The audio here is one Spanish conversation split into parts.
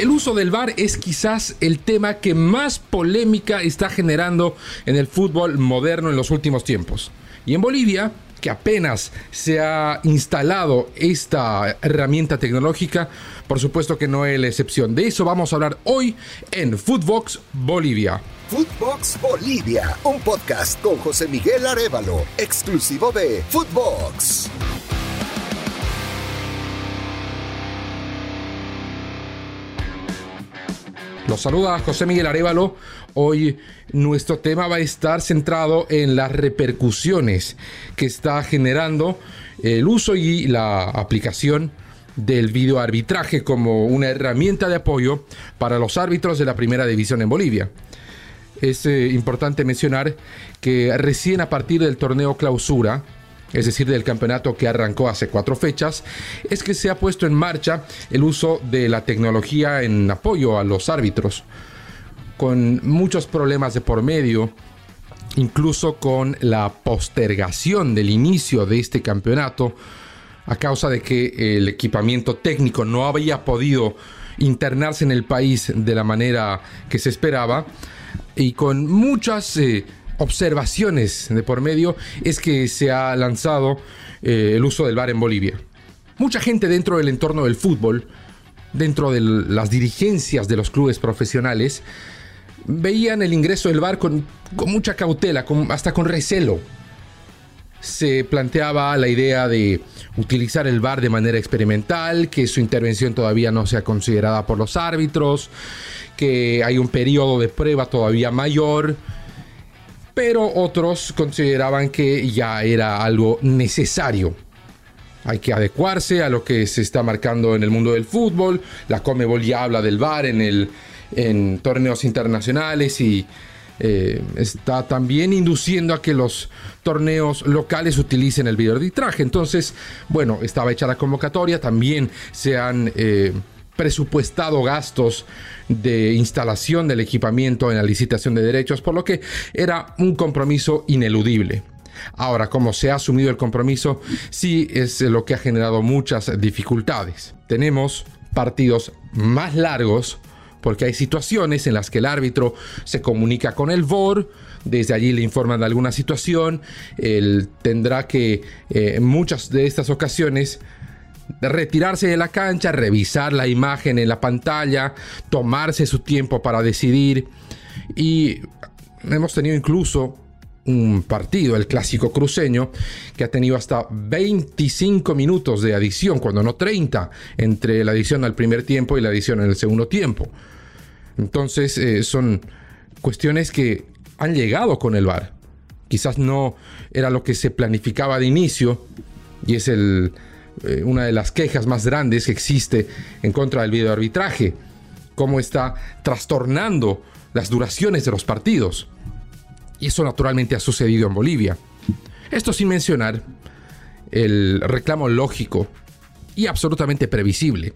El uso del VAR es quizás el tema que más polémica está generando en el fútbol moderno en los últimos tiempos. Y en Bolivia, que apenas se ha instalado esta herramienta tecnológica, por supuesto que no es la excepción. De eso vamos a hablar hoy en Footbox Bolivia. Footbox Bolivia, un podcast con José Miguel Arevalo, exclusivo de Footbox. Los saluda José Miguel Arevalo. Hoy nuestro tema va a estar centrado en las repercusiones que está generando el uso y la aplicación del videoarbitraje como una herramienta de apoyo para los árbitros de la primera división en Bolivia. Es eh, importante mencionar que recién a partir del torneo clausura, es decir, del campeonato que arrancó hace cuatro fechas, es que se ha puesto en marcha el uso de la tecnología en apoyo a los árbitros, con muchos problemas de por medio, incluso con la postergación del inicio de este campeonato, a causa de que el equipamiento técnico no había podido internarse en el país de la manera que se esperaba, y con muchas... Eh, observaciones de por medio es que se ha lanzado eh, el uso del VAR en Bolivia. Mucha gente dentro del entorno del fútbol, dentro de las dirigencias de los clubes profesionales, veían el ingreso del VAR con, mucha cautela, hasta con recelo. Se planteaba la idea de utilizar el VAR de manera experimental, que su intervención todavía no sea considerada por los árbitros, que hay un periodo de prueba todavía mayor pero otros consideraban que ya era algo necesario. Hay que adecuarse a lo que se está marcando en el mundo del fútbol. La Comebol ya habla del VAR en, el, en torneos internacionales y eh, está también induciendo a que los torneos locales utilicen el videoarbitraje. Entonces, bueno, estaba hecha la convocatoria, también se han eh, presupuestado gastos de instalación del equipamiento en la licitación de derechos, por lo que era un compromiso ineludible. Ahora, como se ha asumido el compromiso, sí es lo que ha generado muchas dificultades. Tenemos partidos más largos porque hay situaciones en las que el árbitro se comunica con el VOR, desde allí le informan de alguna situación, él tendrá que eh, en muchas de estas ocasiones retirarse de la cancha, revisar la imagen en la pantalla, tomarse su tiempo para decidir. Y hemos tenido incluso un partido, el clásico cruceño, que ha tenido hasta 25 minutos de adición, cuando no 30, entre la adición al primer tiempo y la adición en el segundo tiempo. Entonces eh, son cuestiones que han llegado con el VAR. Quizás no era lo que se planificaba de inicio y es el, eh, una de las quejas más grandes que existe en contra del videoarbitraje, cómo está trastornando las duraciones de los partidos. Y eso naturalmente ha sucedido en Bolivia. Esto sin mencionar el reclamo lógico y absolutamente previsible,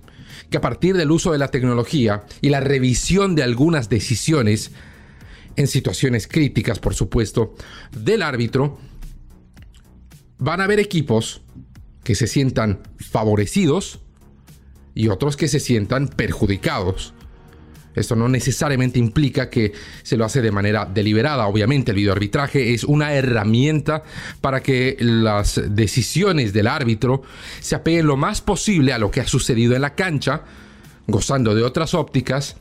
que a partir del uso de la tecnología y la revisión de algunas decisiones, en situaciones críticas por supuesto, del árbitro, van a haber equipos que se sientan favorecidos y otros que se sientan perjudicados. Esto no necesariamente implica que se lo hace de manera deliberada. Obviamente el videoarbitraje es una herramienta para que las decisiones del árbitro se apeguen lo más posible a lo que ha sucedido en la cancha, gozando de otras ópticas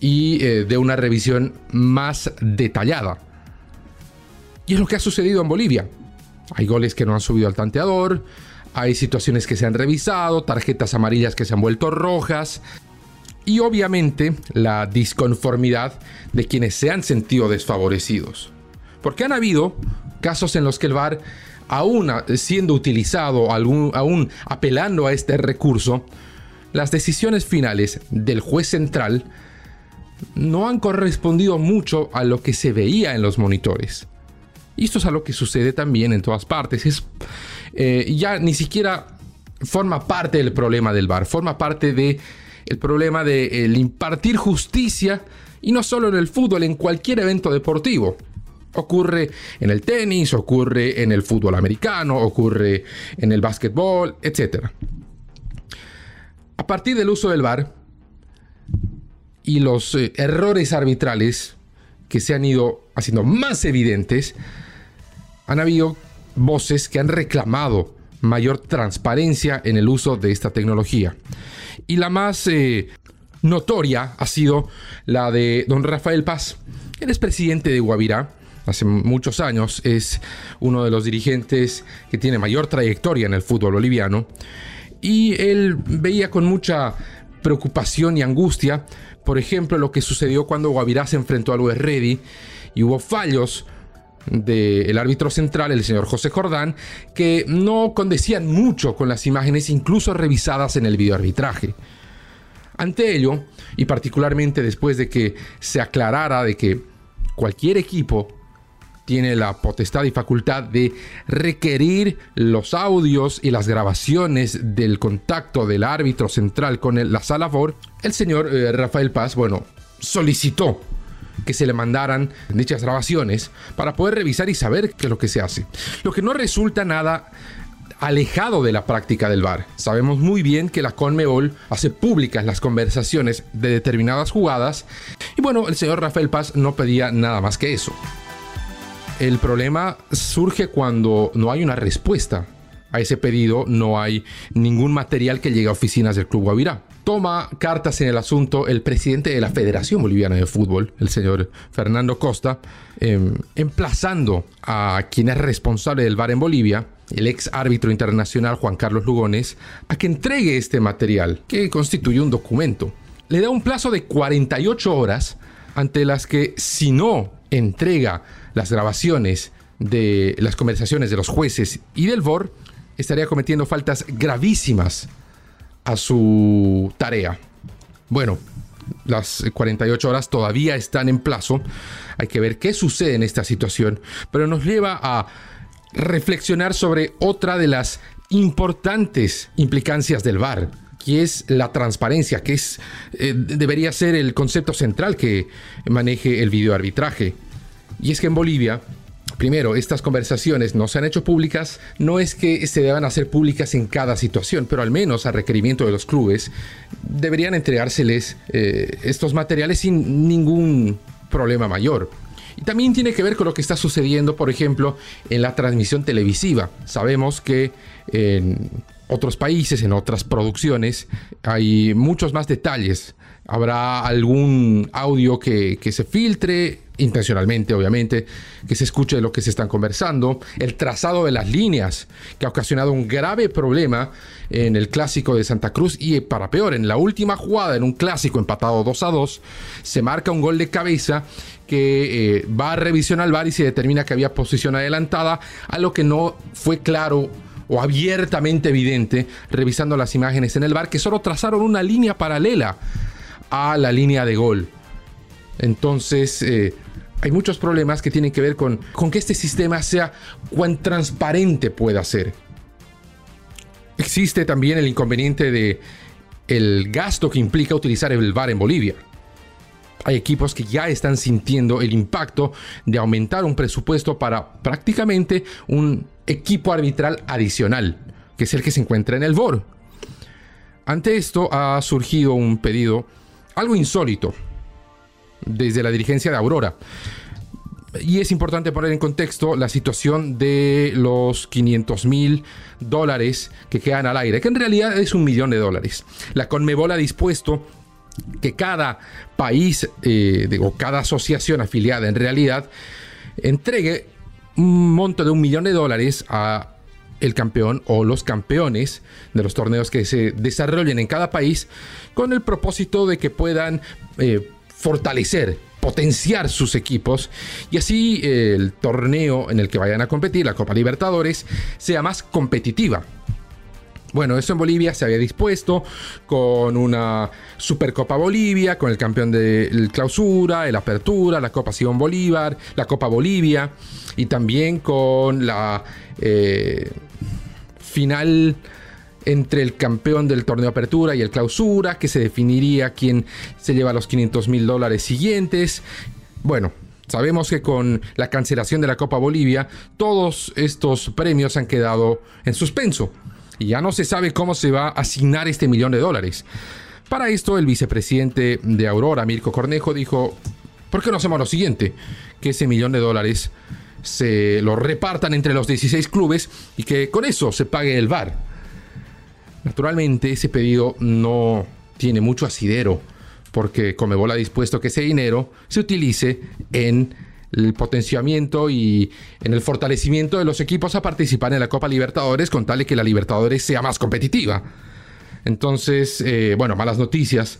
y eh, de una revisión más detallada. Y es lo que ha sucedido en Bolivia. Hay goles que no han subido al tanteador, hay situaciones que se han revisado, tarjetas amarillas que se han vuelto rojas y obviamente la disconformidad de quienes se han sentido desfavorecidos. Porque han habido casos en los que el VAR, aún siendo utilizado, aún apelando a este recurso, las decisiones finales del juez central no han correspondido mucho a lo que se veía en los monitores. Y esto es algo que sucede también en todas partes. Es, eh, ya ni siquiera forma parte del problema del VAR, forma parte del el problema de impartir justicia y no solo en el fútbol, en cualquier evento deportivo. Ocurre en el tenis, ocurre en el fútbol americano, ocurre en el básquetbol, etc. A partir del uso del VAR, y los eh, errores arbitrales que se han ido haciendo más evidentes, han habido voces que han reclamado mayor transparencia en el uso de esta tecnología. Y la más eh, notoria ha sido la de don Rafael Paz. Él es presidente de Guavirá hace muchos años, es uno de los dirigentes que tiene mayor trayectoria en el fútbol boliviano. Y él veía con mucha preocupación y angustia, por ejemplo, lo que sucedió cuando Guavirá se enfrentó al West Ready y hubo fallos del árbitro central, el señor José Jordán, que no condecían mucho con las imágenes incluso revisadas en el videoarbitraje. Ante ello, y particularmente después de que se aclarara de que cualquier equipo tiene la potestad y facultad de requerir los audios y las grabaciones del contacto del árbitro central con la sala VOR, el señor eh, Rafael Paz, bueno, solicitó que se le mandaran dichas grabaciones para poder revisar y saber qué es lo que se hace. Lo que no resulta nada alejado de la práctica del VAR. Sabemos muy bien que la Conmebol hace públicas las conversaciones de determinadas jugadas y bueno, el señor Rafael Paz no pedía nada más que eso. El problema surge cuando no hay una respuesta a ese pedido, no hay ningún material que llegue a oficinas del Club Guavirá toma cartas en el asunto el presidente de la Federación Boliviana de Fútbol, el señor Fernando Costa, em, emplazando a quien es responsable del VAR en Bolivia, el ex árbitro internacional Juan Carlos Lugones, a que entregue este material, que constituye un documento. Le da un plazo de 48 horas ante las que si no entrega las grabaciones de las conversaciones de los jueces y del VOR, estaría cometiendo faltas gravísimas a su tarea. Bueno, las 48 horas todavía están en plazo. Hay que ver qué sucede en esta situación, pero nos lleva a reflexionar sobre otra de las importantes implicancias del VAR, que es la transparencia, que es, eh, debería ser el concepto central que maneje el videoarbitraje. Y es que en Bolivia Primero, estas conversaciones no se han hecho públicas, no es que se deban hacer públicas en cada situación, pero al menos a requerimiento de los clubes deberían entregárseles eh, estos materiales sin ningún problema mayor. Y también tiene que ver con lo que está sucediendo, por ejemplo, en la transmisión televisiva. Sabemos que en otros países, en otras producciones, hay muchos más detalles. Habrá algún audio que, que se filtre intencionalmente obviamente, que se escuche lo que se están conversando, el trazado de las líneas, que ha ocasionado un grave problema en el clásico de Santa Cruz y para peor, en la última jugada, en un clásico empatado 2 a 2, se marca un gol de cabeza que eh, va a revisión al VAR y se determina que había posición adelantada, a lo que no fue claro o abiertamente evidente revisando las imágenes en el VAR, que solo trazaron una línea paralela a la línea de gol. Entonces, eh, hay muchos problemas que tienen que ver con, con que este sistema sea cuán transparente pueda ser. Existe también el inconveniente de el gasto que implica utilizar el VAR en Bolivia. Hay equipos que ya están sintiendo el impacto de aumentar un presupuesto para prácticamente un equipo arbitral adicional, que es el que se encuentra en el VOR. Ante esto ha surgido un pedido algo insólito desde la dirigencia de Aurora. Y es importante poner en contexto la situación de los 500 mil dólares que quedan al aire, que en realidad es un millón de dólares. La Conmebol ha dispuesto que cada país eh, o cada asociación afiliada en realidad entregue un monto de un millón de dólares a el campeón o los campeones de los torneos que se desarrollen en cada país con el propósito de que puedan eh, fortalecer, potenciar sus equipos y así eh, el torneo en el que vayan a competir, la Copa Libertadores, sea más competitiva. Bueno, eso en Bolivia se había dispuesto con una Supercopa Bolivia, con el campeón de clausura, el apertura, la Copa Simón Bolívar, la Copa Bolivia y también con la eh, final entre el campeón del torneo apertura y el clausura, que se definiría quién se lleva los 500 mil dólares siguientes. Bueno, sabemos que con la cancelación de la Copa Bolivia, todos estos premios han quedado en suspenso. Y ya no se sabe cómo se va a asignar este millón de dólares. Para esto, el vicepresidente de Aurora, Mirko Cornejo, dijo, ¿por qué no hacemos lo siguiente? Que ese millón de dólares se lo repartan entre los 16 clubes y que con eso se pague el VAR. Naturalmente, ese pedido no tiene mucho asidero, porque Comebol ha dispuesto que ese dinero se utilice en el potenciamiento y en el fortalecimiento de los equipos a participar en la Copa Libertadores con tal de que la Libertadores sea más competitiva. Entonces, eh, bueno, malas noticias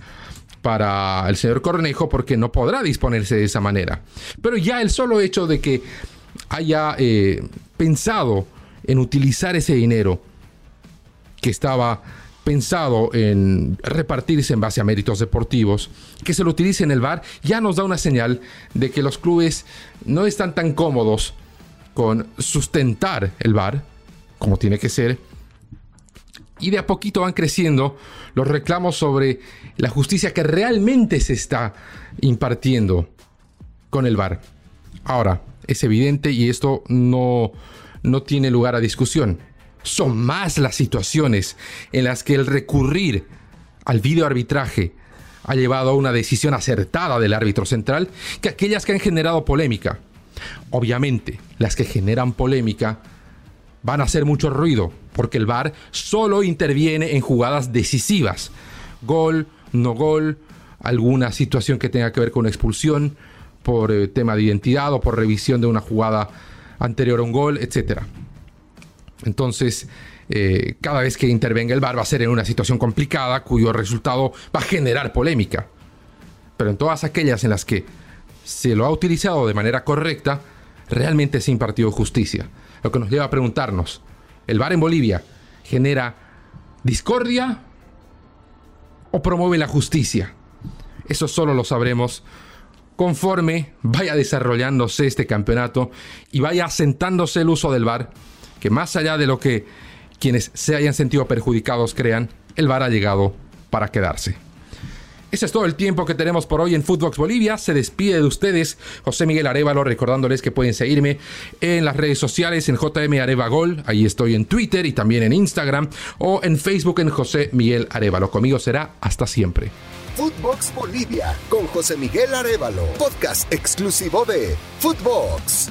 para el señor Cornejo porque no podrá disponerse de esa manera. Pero ya el solo hecho de que haya eh, pensado en utilizar ese dinero que estaba pensado en repartirse en base a méritos deportivos, que se lo utilice en el bar, ya nos da una señal de que los clubes no están tan cómodos con sustentar el bar, como tiene que ser, y de a poquito van creciendo los reclamos sobre la justicia que realmente se está impartiendo con el bar. Ahora, es evidente y esto no, no tiene lugar a discusión son más las situaciones en las que el recurrir al videoarbitraje ha llevado a una decisión acertada del árbitro central que aquellas que han generado polémica. Obviamente, las que generan polémica van a hacer mucho ruido, porque el VAR solo interviene en jugadas decisivas. Gol, no gol, alguna situación que tenga que ver con expulsión por eh, tema de identidad o por revisión de una jugada anterior a un gol, etcétera. Entonces, eh, cada vez que intervenga el VAR va a ser en una situación complicada cuyo resultado va a generar polémica. Pero en todas aquellas en las que se lo ha utilizado de manera correcta, realmente se ha impartido justicia. Lo que nos lleva a preguntarnos, ¿el VAR en Bolivia genera discordia o promueve la justicia? Eso solo lo sabremos conforme vaya desarrollándose este campeonato y vaya asentándose el uso del VAR que más allá de lo que quienes se hayan sentido perjudicados crean, el VAR ha llegado para quedarse. Ese es todo el tiempo que tenemos por hoy en Footbox Bolivia. Se despide de ustedes José Miguel Arevalo, recordándoles que pueden seguirme en las redes sociales en JM Arevagol. Ahí estoy en Twitter y también en Instagram o en Facebook en José Miguel Arevalo. Conmigo será hasta siempre. Footbox Bolivia con José Miguel Arevalo, podcast exclusivo de Footbox.